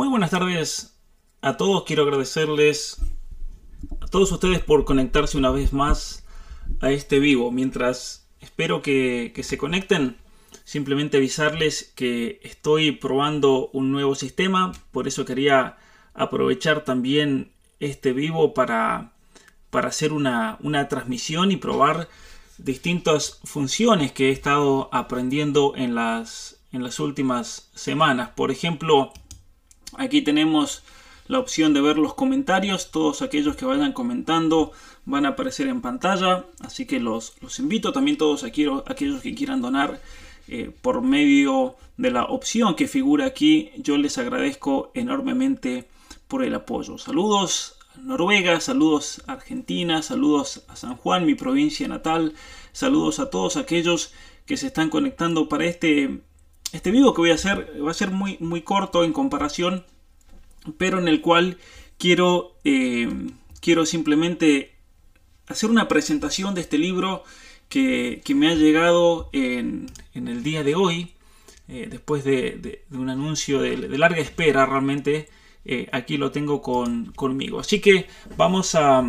Muy buenas tardes a todos. Quiero agradecerles a todos ustedes por conectarse una vez más a este vivo. Mientras espero que, se conecten, simplemente avisarles que estoy probando un nuevo sistema. Por eso quería aprovechar también este vivo para, para hacer una, una transmisión y probar distintas funciones que he estado aprendiendo en las, en las últimas semanas. Por ejemplo, Aquí tenemos la opción de ver los comentarios. Todos aquellos que vayan comentando van a aparecer en pantalla. Así que los, invito también todos aquellos, aquellos que quieran donar eh, por medio de la opción que figura aquí. Yo les agradezco enormemente por el apoyo. Saludos a Noruega, saludos a Argentina, saludos a San Juan, mi provincia natal. Saludos a todos aquellos que se están conectando para este este video que voy a hacer va a ser muy, muy corto en comparación, pero en el cual quiero, eh, quiero simplemente hacer una presentación de este libro que, me ha llegado en, el día de hoy, eh, después de, un anuncio de, larga espera realmente. Eh, aquí lo tengo con, conmigo. Así que vamos a,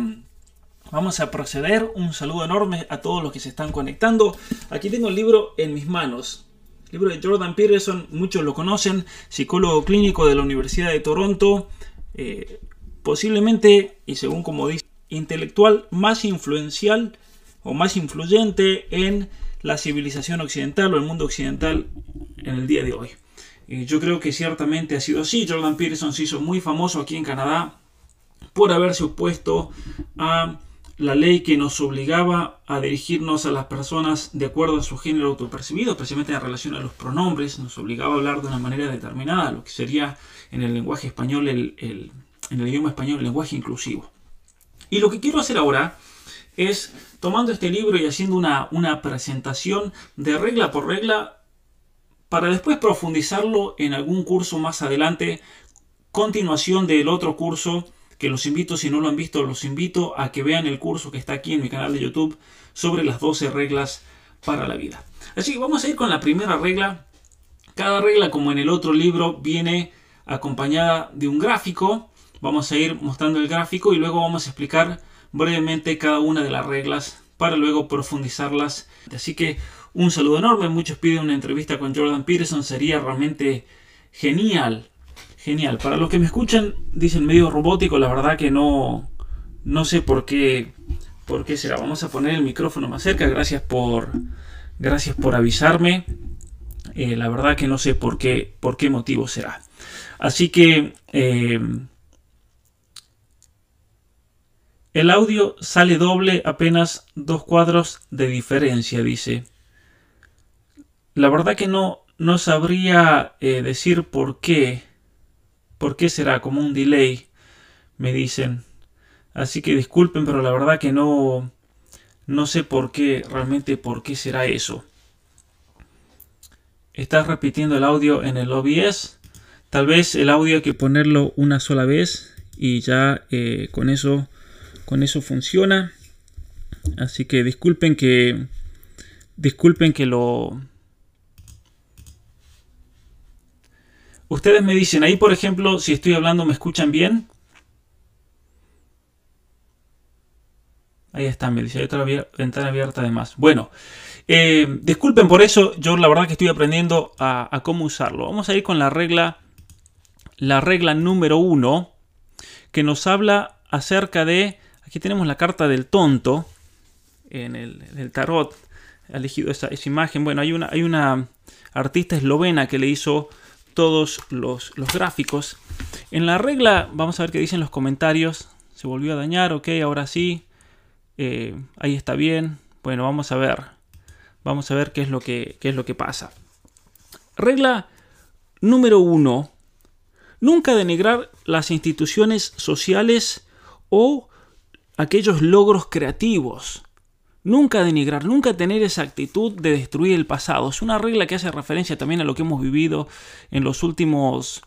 vamos a proceder. Un saludo enorme a todos los que se están conectando. Aquí tengo el libro en mis manos libro de Jordan Peterson, muchos lo conocen, psicólogo clínico de la Universidad de Toronto, eh, posiblemente, y según como dice, intelectual más influencial o más influyente en la civilización occidental o el mundo occidental en el día de hoy. Yo creo que ciertamente ha sido así. Jordan Peterson se hizo muy famoso aquí en Canadá por haberse opuesto a la ley que nos obligaba a dirigirnos a las personas de acuerdo a su género autopercibido, especialmente en relación a los pronombres, nos obligaba a hablar de una manera determinada, lo que sería en el lenguaje español, el, en el idioma español, el lenguaje inclusivo. Y lo que quiero hacer ahora es, tomando este libro y haciendo una, una presentación de regla por regla, para después profundizarlo en algún curso más adelante, continuación del otro curso que los invito, si no lo han visto, los invito a que vean el curso que está aquí en mi canal de YouTube sobre las 12 reglas para la vida. Así que vamos a ir con la primera regla. Cada regla, como en el otro libro, viene acompañada de un gráfico. Vamos a ir mostrando el gráfico y luego vamos a explicar brevemente cada una de las reglas para luego profundizarlas. Así que un saludo enorme. Muchos piden una entrevista con Jordan Peterson. Sería realmente genial Genial. Para los que me escuchan, dicen medio robótico, la verdad que no, no sé por qué, por qué será. Vamos a poner el micrófono más cerca. Gracias por, gracias por avisarme. Eh, la verdad que no sé por qué, por qué motivo será. Así que eh, el audio sale doble, apenas dos cuadros de diferencia, dice. La verdad que no, no sabría eh, decir por qué. ¿Por qué será? Como un delay, me dicen. Así que disculpen, pero la verdad que no, no sé por qué, realmente por qué será eso. Estás repitiendo el audio en el OBS. Tal vez el audio hay que ponerlo una sola vez y ya eh, con eso con eso funciona. Así que disculpen que disculpen que lo Ustedes me dicen, ahí por ejemplo, si estoy hablando, ¿me escuchan bien? Ahí está, me dice, hay otra ventana abierta además. Bueno, eh, disculpen por eso, yo la verdad que estoy aprendiendo a, cómo usarlo. Vamos a ir con la regla la regla número uno, que nos habla acerca de, aquí tenemos la carta del tonto, en el, tarot, ha elegido esa, imagen, bueno, hay una, hay una artista eslovena que le hizo todos los, los gráficos. En la regla, vamos a ver qué dicen los comentarios, se volvió a dañar, ok, ahora sí, eh, ahí está bien, bueno, vamos a ver, vamos a ver qué es lo que, qué es lo que pasa. Regla número uno, nunca denigrar las instituciones sociales o aquellos logros creativos. Nunca denigrar, nunca tener esa actitud de destruir el pasado. Es una regla que hace referencia también a lo que hemos vivido en los últimos,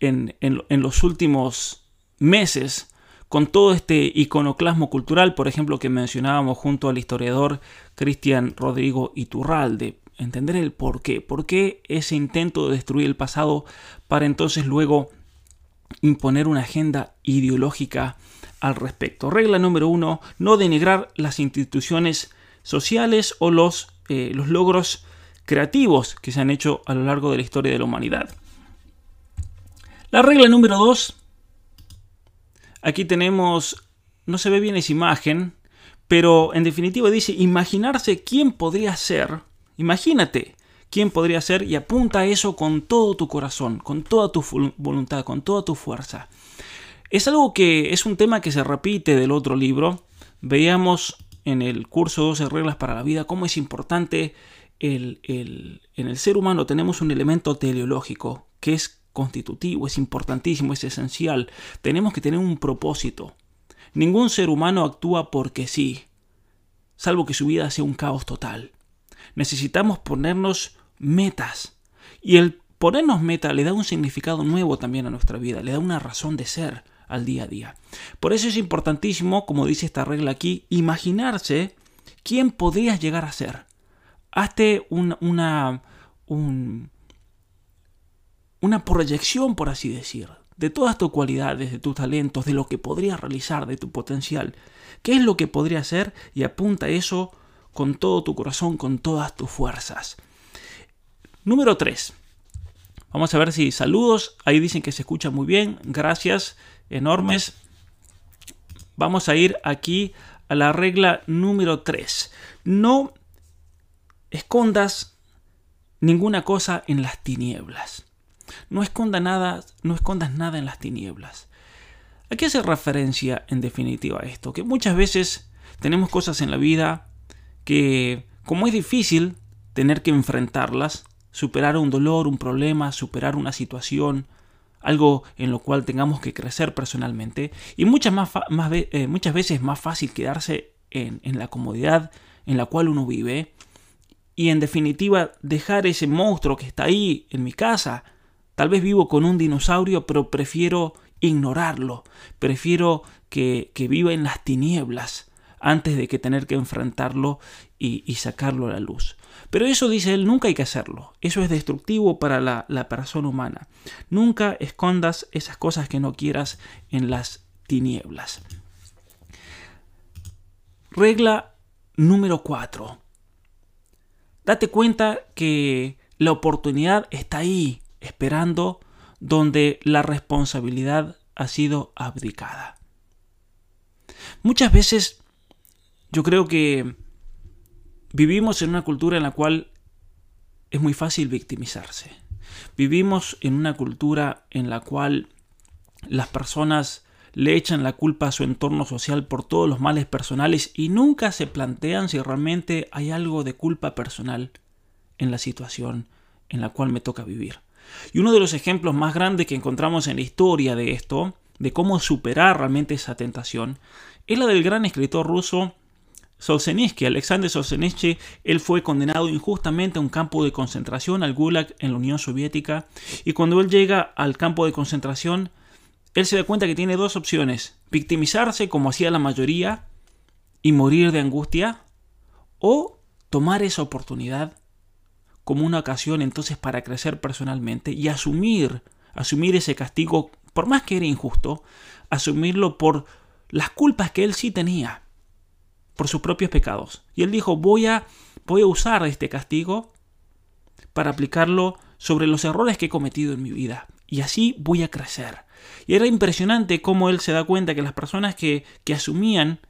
en, los últimos meses con todo este iconoclasmo cultural, por ejemplo, que mencionábamos junto al historiador Cristian Rodrigo Iturralde. Entender el por qué, por qué ese intento de destruir el pasado para entonces luego imponer una agenda ideológica al respecto. Regla número uno, no denigrar las instituciones sociales o los, eh, los logros creativos que se han hecho a lo largo de la historia de la humanidad. La regla número dos, aquí tenemos, no se ve bien esa imagen, pero en definitiva dice imaginarse quién podría ser, imagínate quién podría ser y apunta a eso con todo tu corazón, con toda tu voluntad, con toda tu fuerza. Es algo que es un tema que se repite del otro libro. Veíamos en el curso 12 reglas para la vida cómo es importante el, en el ser humano tenemos un elemento teleológico que es constitutivo, es importantísimo, es esencial. Tenemos que tener un propósito. Ningún ser humano actúa porque sí, salvo que su vida sea un caos total. Necesitamos ponernos metas. Y el ponernos meta le da un significado nuevo también a nuestra vida, le da una razón de ser al día a día. Por eso es importantísimo, como dice esta regla aquí, imaginarse quién podrías llegar a ser. Hazte una, una proyección, por así decir, de todas tus cualidades, de tus talentos, de lo que podrías realizar, de tu potencial. ¿Qué es lo que podría ser? Y apunta eso con todo tu corazón, con todas tus fuerzas. Número 3. Vamos a ver si saludos. Ahí dicen que se escucha muy bien. Gracias enormes. Vamos a ir aquí a la regla número 3. No escondas ninguna cosa en las tinieblas. No esconda nada, no escondas nada en las tinieblas. ¿A qué hace referencia en definitiva esto? Que muchas veces tenemos cosas en la vida que, como es difícil tener que enfrentarlas, superar un dolor, un problema, superar una situación, algo en lo cual tengamos que crecer personalmente y muchas, más eh, muchas veces es más fácil quedarse en, la comodidad en la cual uno vive y en definitiva dejar ese monstruo que está ahí en mi casa. Tal vez vivo con un dinosaurio, pero prefiero ignorarlo, prefiero que, que viva en las tinieblas antes de que tener que enfrentarlo y, sacarlo a la luz. Pero eso, dice él, nunca hay que hacerlo. Eso es destructivo para la, persona humana. Nunca escondas esas cosas que no quieras en las tinieblas. Regla número 4. Date cuenta que la oportunidad está ahí, esperando, donde la responsabilidad ha sido abdicada. Muchas veces yo creo que vivimos en una cultura en la cual es muy fácil victimizarse. Vivimos en una cultura en la cual las personas le echan la culpa a su entorno social por todos los males personales y nunca se plantean si realmente hay algo de culpa personal en la situación en la cual me toca vivir. Y uno de los ejemplos más grandes que encontramos en la historia de esto, de cómo superar realmente esa tentación, es la del gran escritor ruso Alexander Solzhenitsyn, él fue condenado injustamente a un campo de concentración, al Gulag, en la Unión Soviética, y cuando él llega al campo de concentración, él se da cuenta que tiene dos opciones, victimizarse como hacía la mayoría y morir de angustia, o tomar esa oportunidad como una ocasión entonces para crecer personalmente y asumir, asumir ese castigo, por más que era injusto, asumirlo por las culpas que él sí tenía por sus propios pecados. Y él dijo, voy a, voy a usar este castigo para aplicarlo sobre los errores que he cometido en mi vida. Y así voy a crecer. Y era impresionante cómo él se da cuenta que las personas que, que asumían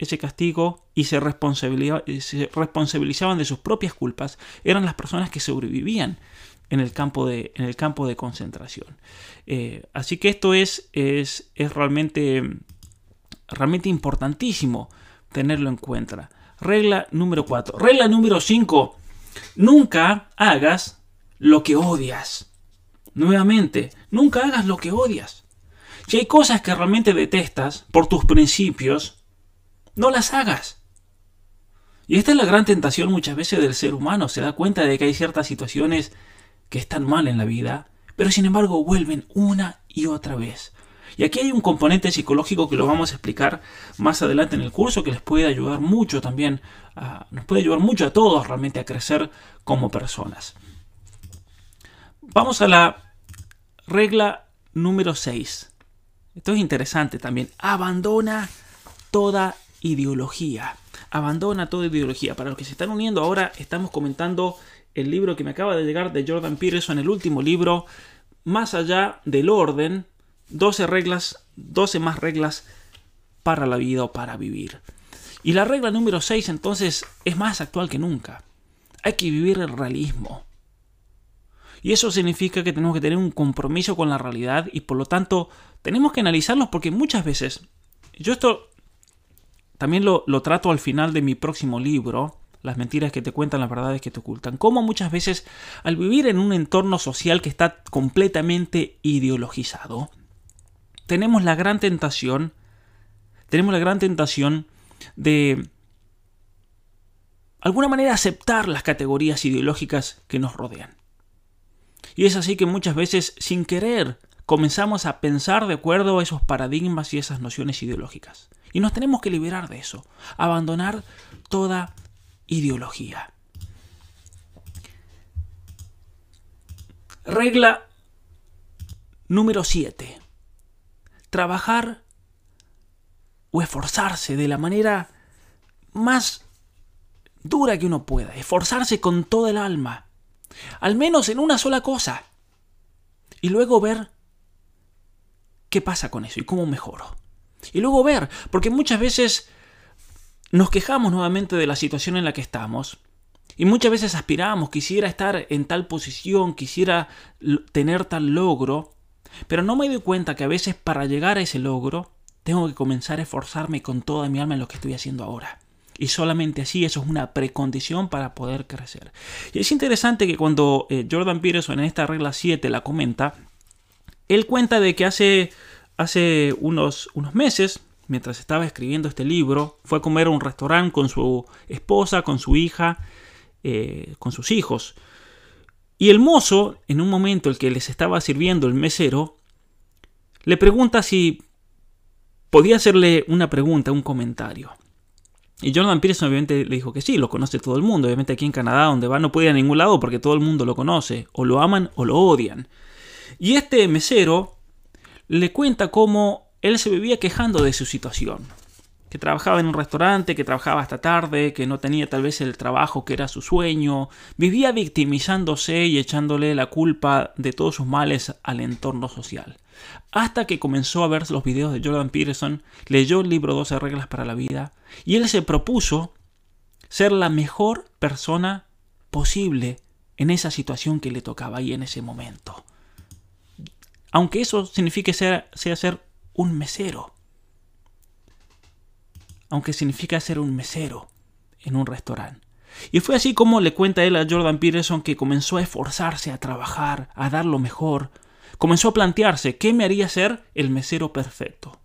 ese castigo y se, responsabilizaban de sus propias culpas eran las personas que sobrevivían en el campo de, en el campo de concentración. Eh, así que esto es, es, es realmente, realmente importantísimo tenerlo en cuenta. Regla número 4. Regla número 5. Nunca hagas lo que odias. Nuevamente, nunca hagas lo que odias. Si hay cosas que realmente detestas por tus principios, no las hagas. Y esta es la gran tentación muchas veces del ser humano. Se da cuenta de que hay ciertas situaciones que están mal en la vida, pero sin embargo vuelven una y otra vez. Y aquí hay un componente psicológico que lo vamos a explicar más adelante en el curso que les puede ayudar mucho también, nos puede ayudar mucho a todos realmente a crecer como personas. Vamos a la regla número 6. Esto es interesante también. Abandona toda ideología. Abandona toda ideología. Para los que se están uniendo ahora, estamos comentando el libro que me acaba de llegar de Jordan Peterson, el último libro, Más allá del orden, 12 reglas, 12 más reglas para la vida o para vivir. Y la regla número 6 entonces es más actual que nunca. Hay que vivir el realismo. Y eso significa que tenemos que tener un compromiso con la realidad y por lo tanto tenemos que analizarlos porque muchas veces, yo esto también lo, trato al final de mi próximo libro, las mentiras que te cuentan, las verdades que te ocultan. Como muchas veces al vivir en un entorno social que está completamente ideologizado, tenemos la gran tentación, tenemos la gran tentación de alguna manera aceptar las categorías ideológicas que nos rodean. Y es así que muchas veces, sin querer, comenzamos a pensar de acuerdo a esos paradigmas y esas nociones ideológicas. Y nos tenemos que liberar de eso, abandonar toda ideología. Regla número 7. Trabajar o esforzarse de la manera más dura que uno pueda, esforzarse con toda el alma, al menos en una sola cosa, y luego ver qué pasa con eso y cómo mejoro. Y luego ver, porque muchas veces nos quejamos nuevamente de la situación en la que estamos. Y muchas veces aspiramos, quisiera estar en tal posición, quisiera tener tal logro, pero no me doy cuenta que a veces para llegar a ese logro tengo que comenzar a esforzarme con toda mi alma en lo que estoy haciendo ahora. Y solamente así eso es una precondición para poder crecer. Y es interesante que cuando eh, Jordan Peterson en esta regla 7 la comenta, él cuenta de que hace hace unos, unos meses, mientras estaba escribiendo este libro, fue a comer a un restaurante con su esposa, con su hija, eh, con sus hijos. Y el mozo, en un momento el que les estaba sirviendo el mesero, le pregunta si podía hacerle una pregunta, un comentario. Y Jordan Peterson obviamente le dijo que sí, lo conoce todo el mundo. Obviamente aquí en Canadá, donde va, no puede ir a ningún lado porque todo el mundo lo conoce. O lo aman o lo odian. Y este mesero le cuenta cómo él se vivía quejando de su situación. Que trabajaba en un restaurante, que trabajaba hasta tarde, que no tenía tal vez el trabajo que era su sueño. Vivía victimizándose y echándole la culpa de todos sus males al entorno social. Hasta que comenzó a ver los videos de Jordan Peterson, leyó el libro 12 reglas para la vida y él se propuso ser la mejor persona posible en esa situación que le tocaba ahí en ese momento aunque eso signifique sea, ser un mesero. Aunque significa ser un mesero en un restaurante. Y fue así como le cuenta él a Jordan Peterson que comenzó a esforzarse, a trabajar, a dar lo mejor. Comenzó a plantearse qué me haría ser el mesero perfecto.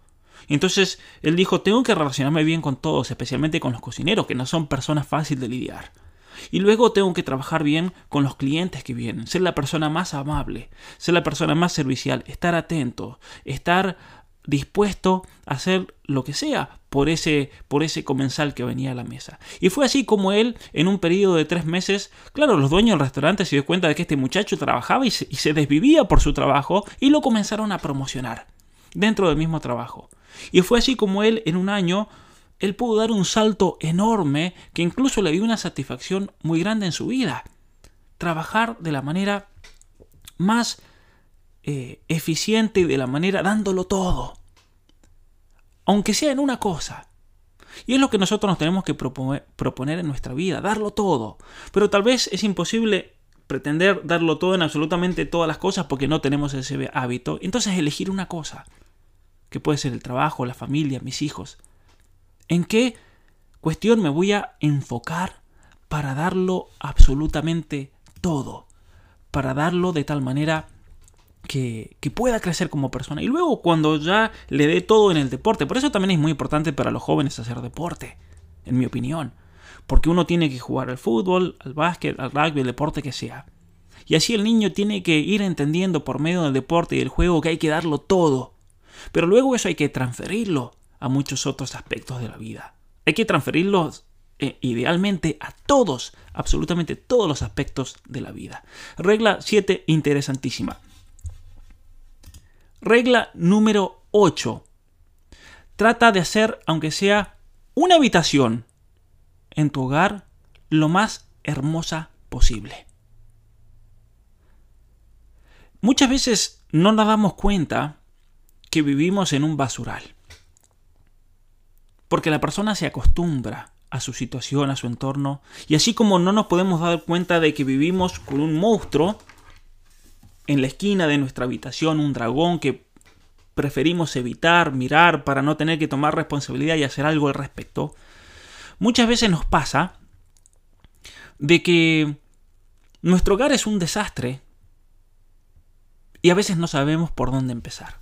entonces él dijo, tengo que relacionarme bien con todos, especialmente con los cocineros, que no son personas fáciles de lidiar. Y luego tengo que trabajar bien con los clientes que vienen, ser la persona más amable, ser la persona más servicial, estar atento, estar dispuesto a hacer lo que sea por ese, por ese comensal que venía a la mesa. Y fue así como él, en un periodo de tres meses, claro, los dueños del restaurante se dio cuenta de que este muchacho trabajaba y se, y se desvivía por su trabajo y lo comenzaron a promocionar dentro del mismo trabajo. Y fue así como él en un año él pudo dar un salto enorme que incluso le dio una satisfacción muy grande en su vida. trabajar de la manera más eh, eficiente y de la manera dándolo todo. Aunque sea en una cosa. Y es lo que nosotros nos tenemos que proponer en nuestra vida, darlo todo. Pero tal vez es imposible pretender darlo todo en absolutamente todas las cosas porque no tenemos ese hábito. Entonces elegir una cosa, que puede ser el trabajo, la familia, mis hijos. ¿En qué cuestión me voy a enfocar para darlo absolutamente todo? Para darlo de tal manera que, pueda crecer como persona. Y luego cuando ya le dé todo en el deporte. Por eso también es muy importante para los jóvenes hacer deporte, en mi opinión. Porque uno tiene que jugar al fútbol, al básquet, al rugby, el deporte que sea. Y así el niño tiene que ir entendiendo por medio del deporte y del juego que hay que darlo todo. Pero luego eso hay que transferirlo a muchos otros aspectos de la vida. Hay que transferirlo eh, idealmente a todos, absolutamente todos los aspectos de la vida. Regla 7, interesantísima. Regla número 8. Trata de hacer, aunque sea una habitación en tu hogar, lo más hermosa posible. Muchas veces no nos damos cuenta que vivimos en un basural. Porque la persona se acostumbra a su situación, a su entorno, y así como no nos podemos dar cuenta de que vivimos con un monstruo en la esquina de nuestra habitación, un dragón que preferimos evitar, mirar para no tener que tomar responsabilidad y hacer algo al respecto, muchas veces nos pasa de que nuestro hogar es un desastre y a veces no sabemos por dónde empezar.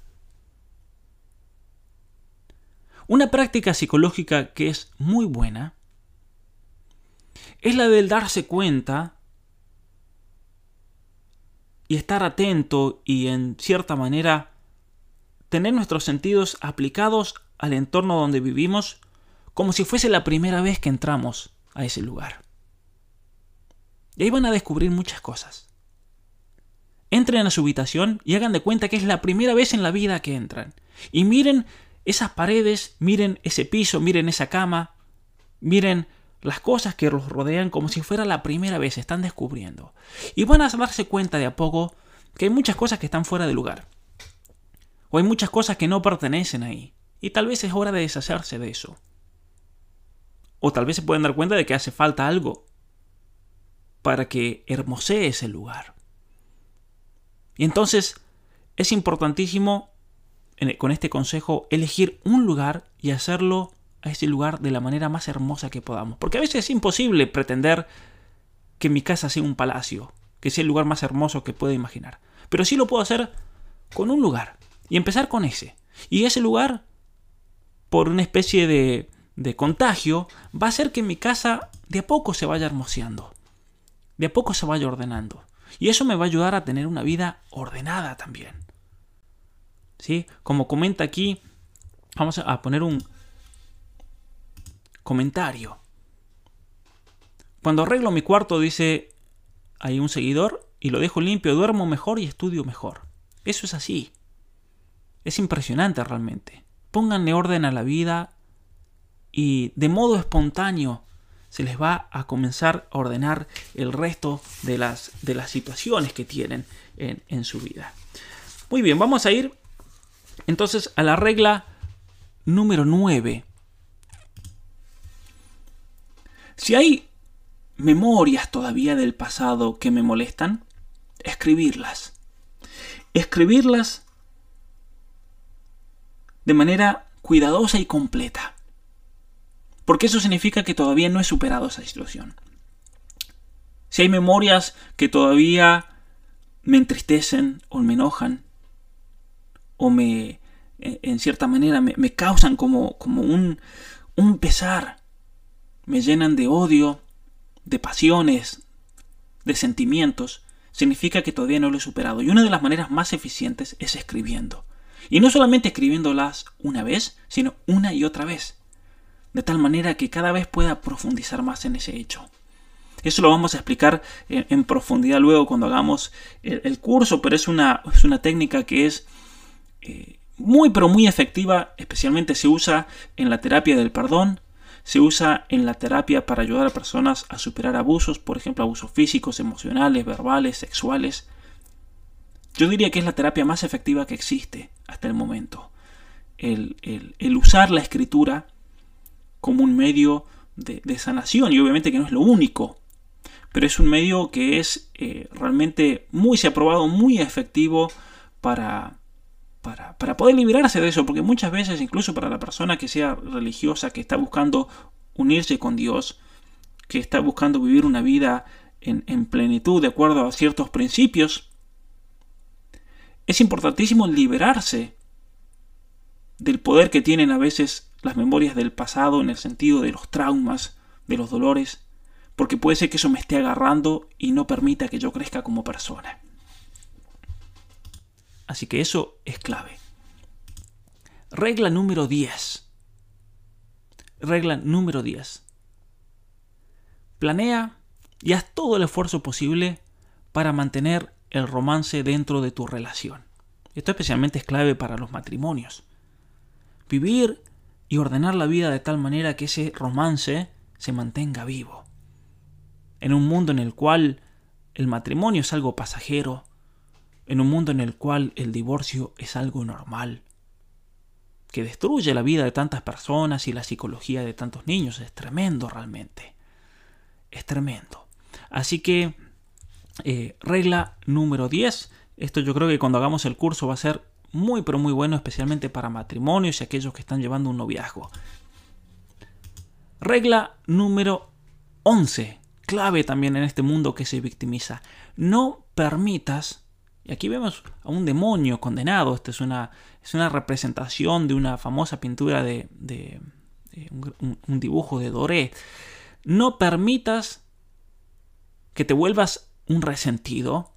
Una práctica psicológica que es muy buena es la del darse cuenta y estar atento y en cierta manera tener nuestros sentidos aplicados al entorno donde vivimos como si fuese la primera vez que entramos a ese lugar. Y ahí van a descubrir muchas cosas. Entren a su habitación y hagan de cuenta que es la primera vez en la vida que entran. Y miren esas paredes, miren ese piso, miren esa cama, miren las cosas que los rodean como si fuera la primera vez, están descubriendo. Y van a darse cuenta de a poco que hay muchas cosas que están fuera de lugar. O hay muchas cosas que no pertenecen ahí. Y tal vez es hora de deshacerse de eso. O tal vez se pueden dar cuenta de que hace falta algo para que hermosee ese lugar. Y entonces es importantísimo con este consejo elegir un lugar y hacerlo a ese lugar de la manera más hermosa que podamos. Porque a veces es imposible pretender que mi casa sea un palacio, que sea el lugar más hermoso que pueda imaginar. Pero sí lo puedo hacer con un lugar y empezar con ese. Y ese lugar, por una especie de, de contagio, va a hacer que mi casa de a poco se vaya hermoseando, de a poco se vaya ordenando. Y eso me va a ayudar a tener una vida ordenada también. ¿Sí? Como comenta aquí, vamos a poner un comentario. Cuando arreglo mi cuarto, dice hay un seguidor, y lo dejo limpio, duermo mejor y estudio mejor. Eso es así. Es impresionante realmente. Pónganle orden a la vida y de modo espontáneo se les va a comenzar a ordenar el resto de las, de las situaciones que tienen en, en su vida. Muy bien, vamos a ir entonces a la regla número 9. Si hay memorias todavía del pasado que me molestan, escribirlas. Escribirlas de manera cuidadosa y completa porque eso significa que todavía no he superado esa situación. Si hay memorias que todavía me entristecen o me enojan, o me, en cierta manera, me, causan como, como un, un pesar, me llenan de odio, de pasiones, de sentimientos, significa que todavía no lo he superado. Y una de las maneras más eficientes es escribiendo. Y no solamente escribiéndolas una vez, sino una y otra vez de tal manera que cada vez pueda profundizar más en ese hecho. Eso lo vamos a explicar en, profundidad luego cuando hagamos el, curso, pero es una, es una, técnica que es eh, muy pero muy efectiva, especialmente se usa en la terapia del perdón, se usa en la terapia para ayudar a personas a superar abusos, por ejemplo, abusos físicos, emocionales, verbales, sexuales. Yo diría que es la terapia más efectiva que existe hasta el momento. El, usar la escritura como un medio de, sanación y obviamente que no es lo único, pero es un medio que es eh, realmente muy, se ha probado muy efectivo para, para, poder liberarse de eso, porque muchas veces incluso para la persona que sea religiosa, que está buscando unirse con Dios, que está buscando vivir una vida en, en plenitud de acuerdo a ciertos principios, es importantísimo liberarse del poder que tienen a veces las memorias del pasado en el sentido de los traumas, de los dolores, porque puede ser que eso me esté agarrando y no permita que yo crezca como persona. Así que eso es clave. Regla número 10. Regla número 10. Planea y haz todo el esfuerzo posible para mantener el romance dentro de tu relación. Esto especialmente es clave para los matrimonios. Vivir y ordenar la vida de tal manera que ese romance se mantenga vivo. En un mundo en el cual el matrimonio es algo pasajero, en un mundo en el cual el divorcio es algo normal, que destruye la vida de tantas personas y la psicología de tantos niños. Es tremendo realmente. Es tremendo. Así que, eh, regla número 10. Esto yo creo que cuando hagamos el curso va a ser muy pero muy bueno, especialmente para matrimonios y aquellos que están llevando un noviazgo. Regla número 11. Clave también en este mundo que se victimiza. No permitas y aquí vemos a un demonio condenado. Esta es una, es una representación de una famosa pintura de, un, dibujo de Doré. No permitas que te vuelvas un resentido,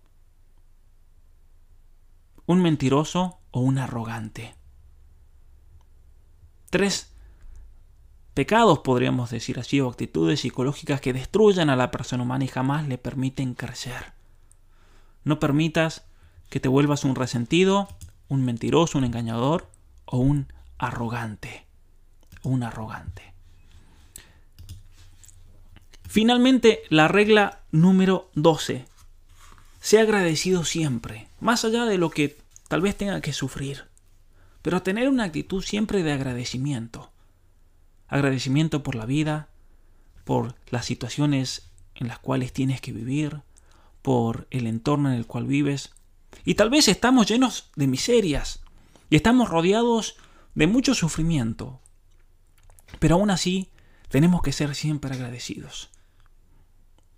un mentiroso o un arrogante. Tres pecados, podríamos decir así, o actitudes psicológicas que destruyan a la persona humana y jamás le permiten crecer. No permitas que te vuelvas un resentido, un mentiroso, un engañador o un arrogante. Un arrogante. Finalmente, la regla número 12. Sea agradecido siempre, más allá de lo que tal vez tenga que sufrir, pero tener una actitud siempre de agradecimiento. Agradecimiento por la vida, por las situaciones en las cuales tienes que vivir, por el entorno en el cual vives, y tal vez estamos llenos de miserias y estamos rodeados de mucho sufrimiento. Pero aún así tenemos que ser siempre agradecidos.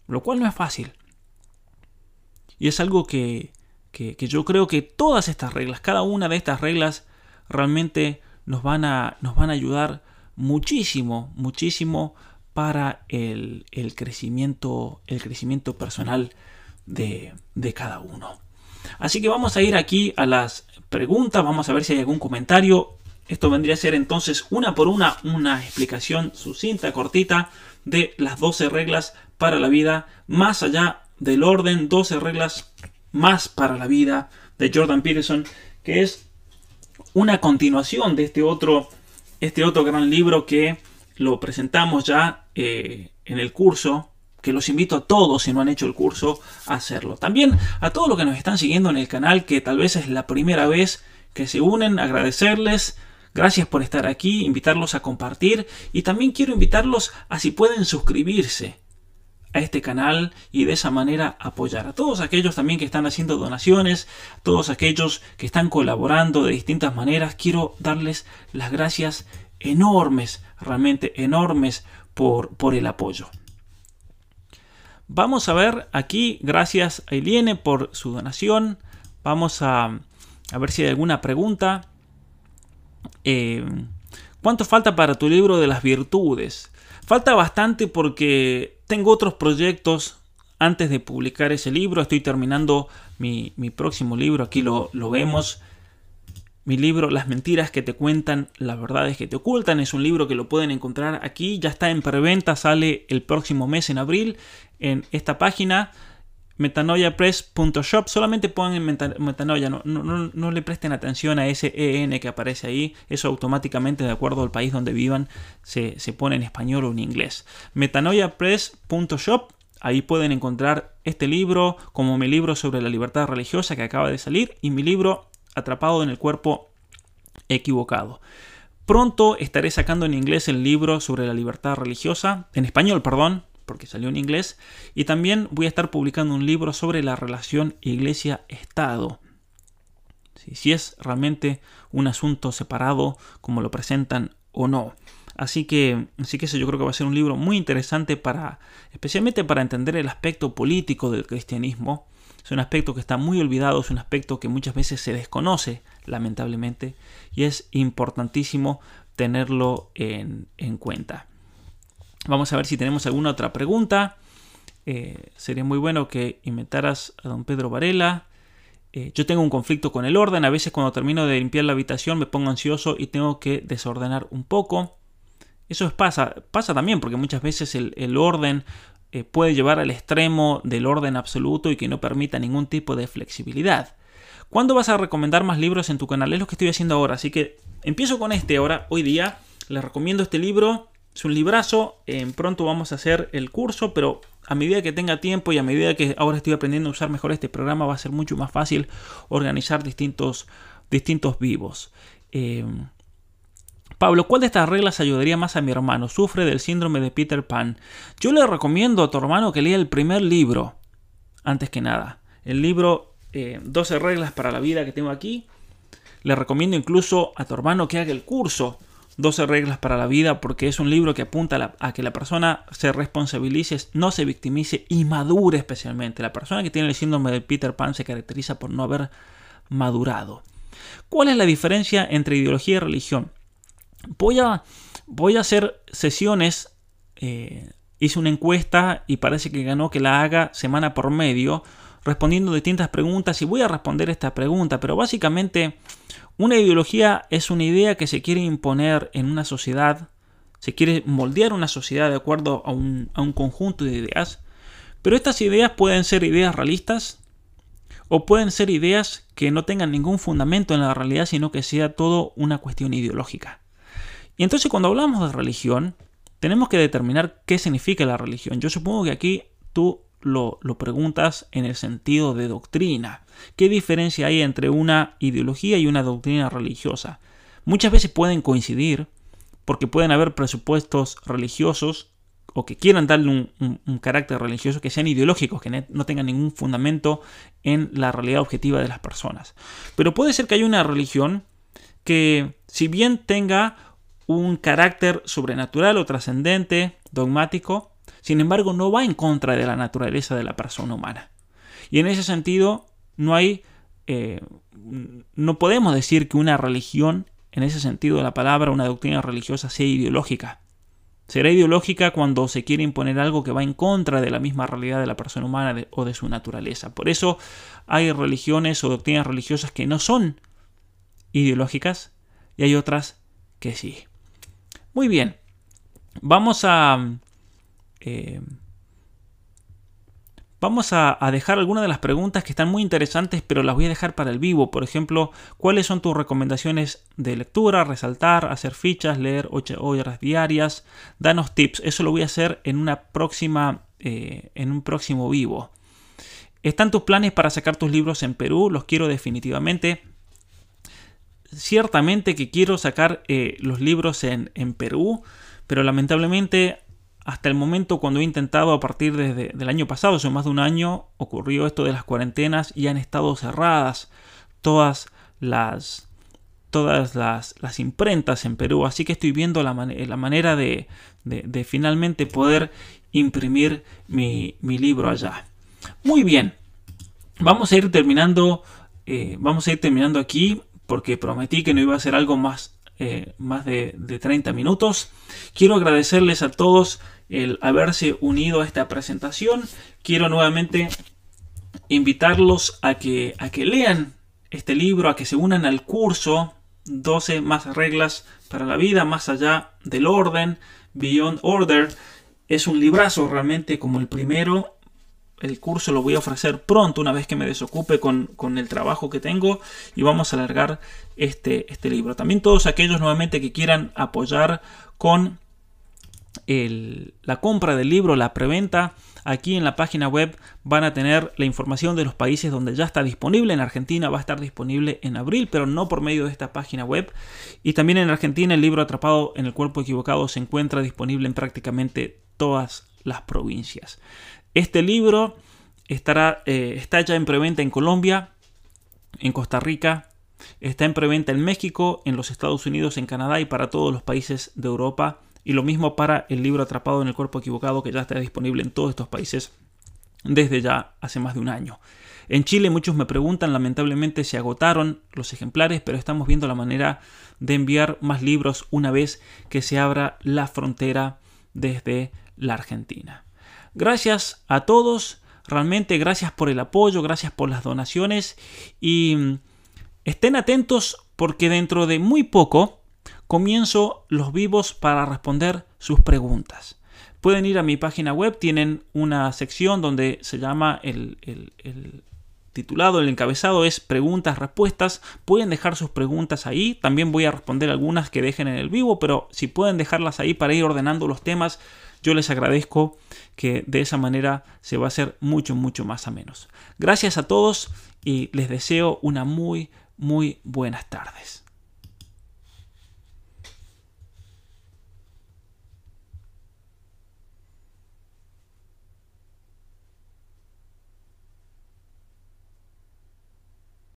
Lo cual no es fácil. Y es algo que, que, yo creo que todas estas reglas, cada una de estas reglas realmente nos van a, nos van a ayudar muchísimo, muchísimo para el, el, crecimiento, el crecimiento personal de, de cada uno. Así que vamos a ir aquí a las preguntas, vamos a ver si hay algún comentario. Esto vendría a ser entonces una por una una explicación sucinta, cortita de las 12 reglas para la vida, más allá del orden, 12 reglas más para la vida de Jordan Peterson, que es una continuación de este otro, este otro gran libro que lo presentamos ya eh, en el curso que los invito a todos, si no han hecho el curso, a hacerlo. También a todos los que nos están siguiendo en el canal, que tal vez es la primera vez que se unen, agradecerles. Gracias por estar aquí, invitarlos a compartir y también quiero invitarlos a si pueden suscribirse a este canal y de esa manera apoyar a todos aquellos también que están haciendo donaciones, todos aquellos que están colaborando de distintas maneras. Quiero darles las gracias enormes, realmente enormes por, por el apoyo. Vamos a ver aquí, gracias a Eliene por su donación. Vamos a, ver si hay alguna pregunta. Eh, ¿Cuánto falta para tu libro de las virtudes? Falta bastante porque tengo otros proyectos antes de publicar ese libro. Estoy terminando mi, próximo libro. Aquí lo, lo vemos. Mi libro Las mentiras que te cuentan, las verdades que te ocultan, es un libro que lo pueden encontrar aquí, ya está en preventa, sale el próximo mes en abril en esta página. metanoiapress.shop. Solamente pongan metanoia, no, no, le presten atención a ese EN que aparece ahí. Eso automáticamente, de acuerdo al país donde vivan, se, se pone en español o en inglés. metanoiapress.shop. Ahí pueden encontrar este libro, como mi libro sobre la libertad religiosa que acaba de salir, y mi libro Atrapado en el cuerpo equivocado. Pronto estaré sacando en inglés el libro sobre la libertad religiosa, en español, perdón, porque salió en inglés, y también voy a estar publicando un libro sobre la relación iglesia-estado. Si, es realmente un asunto separado como lo presentan o no. Así que, así que eso yo creo que va a ser un libro muy interesante para, especialmente para entender el aspecto político del cristianismo. Es un aspecto que está muy olvidado, es un aspecto que muchas veces se desconoce, lamentablemente, y es importantísimo tenerlo en, cuenta. Vamos a ver si tenemos alguna otra pregunta. Eh, sería muy bueno que inventaras a don Pedro Varela. Eh, yo tengo un conflicto con el orden. A veces cuando termino de limpiar la habitación me pongo ansioso y tengo que desordenar un poco. Eso pasa, pasa también porque muchas veces el, orden eh, puede llevar al extremo del orden absoluto y que no permita ningún tipo de flexibilidad. ¿Cuándo vas a recomendar más libros en tu canal? Es lo que estoy haciendo ahora, así que empiezo con este ahora, hoy día. Les recomiendo este libro, es un librazo, pronto vamos a hacer el curso, pero a medida que tenga tiempo y a medida que ahora estoy aprendiendo a usar mejor este programa, va a ser mucho más fácil organizar distintos, distintos vivos. Eh, Pablo, ¿cuál de estas reglas ayudaría más a mi hermano? Sufre del síndrome de Peter Pan. Yo le recomiendo a tu hermano que lea el primer libro, antes que nada. El libro 12 eh, reglas para la vida que tengo aquí. Le recomiendo incluso a tu hermano que haga el curso 12 reglas para la vida porque es un libro que apunta a, que la persona se responsabilice, no se victimice y madure especialmente. La persona que tiene el síndrome de Peter Pan se caracteriza por no haber madurado. ¿Cuál es la diferencia entre ideología y religión? Voy a, voy a hacer sesiones. Eh, hice una encuesta y parece que ganó que la haga semana por medio respondiendo distintas preguntas y voy a responder esta pregunta, pero básicamente una ideología es una idea que se quiere imponer en una sociedad, se quiere moldear una sociedad de acuerdo a un, a un conjunto de ideas, pero estas ideas pueden ser ideas realistas o pueden ser ideas que no tengan ningún fundamento en la realidad, sino que sea todo una cuestión ideológica. Y entonces cuando hablamos de religión, tenemos que determinar qué significa la religión. Yo supongo que aquí tú lo, preguntas en el sentido de doctrina. ¿Qué diferencia hay entre una ideología y una doctrina religiosa? Muchas veces pueden coincidir porque pueden haber presupuestos religiosos o que quieran darle un, carácter religioso que sean ideológicos, que no tengan ningún fundamento en la realidad objetiva de las personas. Pero puede ser que haya una religión que, si bien tenga un carácter sobrenatural o trascendente, dogmático, sin embargo, no va en contra de la naturaleza de la persona humana. Y en ese sentido, no hay. Eh, no podemos decir que una religión, en ese sentido de la palabra, una doctrina religiosa, sea ideológica. Será ideológica cuando se quiere imponer algo que va en contra de la misma realidad de la persona humana o de su naturaleza. Por eso hay religiones o doctrinas religiosas que no son ideológicas y hay otras que sí. Muy bien, vamos a eh, vamos a, dejar algunas de las preguntas que están muy interesantes, pero las voy a dejar para el vivo. Por ejemplo, ¿cuáles son tus recomendaciones de lectura? Resaltar, hacer fichas, leer 8 horas diarias. Danos tips. Eso lo voy a hacer en una próxima, eh, en un próximo vivo. ¿Están tus planes para sacar tus libros en Perú? Los quiero definitivamente. Ciertamente que quiero sacar eh, los libros en, en Perú, pero lamentablemente hasta el momento cuando he intentado a partir desde el año pasado, hace más de un año, ocurrió esto de las cuarentenas y han estado cerradas todas las todas las, imprentas en Perú, así que estoy viendo la, la manera de, finalmente poder imprimir mi, libro allá. Muy bien, vamos a ir terminando, eh, vamos a ir terminando aquí porque prometí que no iba a ser algo más, eh, más de, de 30 minutos. Quiero agradecerles a todos el haberse unido a esta presentación. Quiero nuevamente invitarlos a que, a que lean este libro, a que se unan al curso 12 más reglas para la vida, más allá del orden, Beyond Order. Es un librazo realmente como el primero. El curso lo voy a ofrecer pronto, una vez que me desocupe con, el trabajo que tengo y vamos a alargar este, este libro. También todos aquellos nuevamente que quieran apoyar con la compra del libro, la preventa, aquí en la página web van a tener la información de los países donde ya está disponible. En Argentina va a estar disponible en abril, pero no por medio de esta página web. Y también en Argentina el libro Atrapado en el Cuerpo Equivocado se encuentra disponible en prácticamente todas las provincias. Este libro eh, está ya en preventa en Colombia, en Costa Rica, está en preventa en México, en los Estados Unidos, en Canadá y para todos los países de Europa y lo mismo para el libro Atrapado en el Cuerpo Equivocado, que ya está disponible en todos estos países desde ya hace más de un año. En Chile muchos me preguntan, lamentablemente se agotaron los ejemplares, pero estamos viendo la manera de enviar más libros una vez que se abra la frontera desde la Argentina. Gracias a todos, realmente gracias por el apoyo, gracias por las donaciones y mm, estén atentos porque dentro de muy poco comienzo los vivos para responder sus preguntas. Pueden ir a mi página web, tienen una sección donde se llama el, titulado, el encabezado es preguntas, respuestas. Pueden dejar sus preguntas ahí. También voy a responder algunas que dejen en el vivo, pero si pueden dejarlas ahí para ir ordenando los temas, yo les agradezco que de esa manera se va a hacer mucho, mucho más a menos. Gracias a todos y les deseo una muy, muy buenas tardes.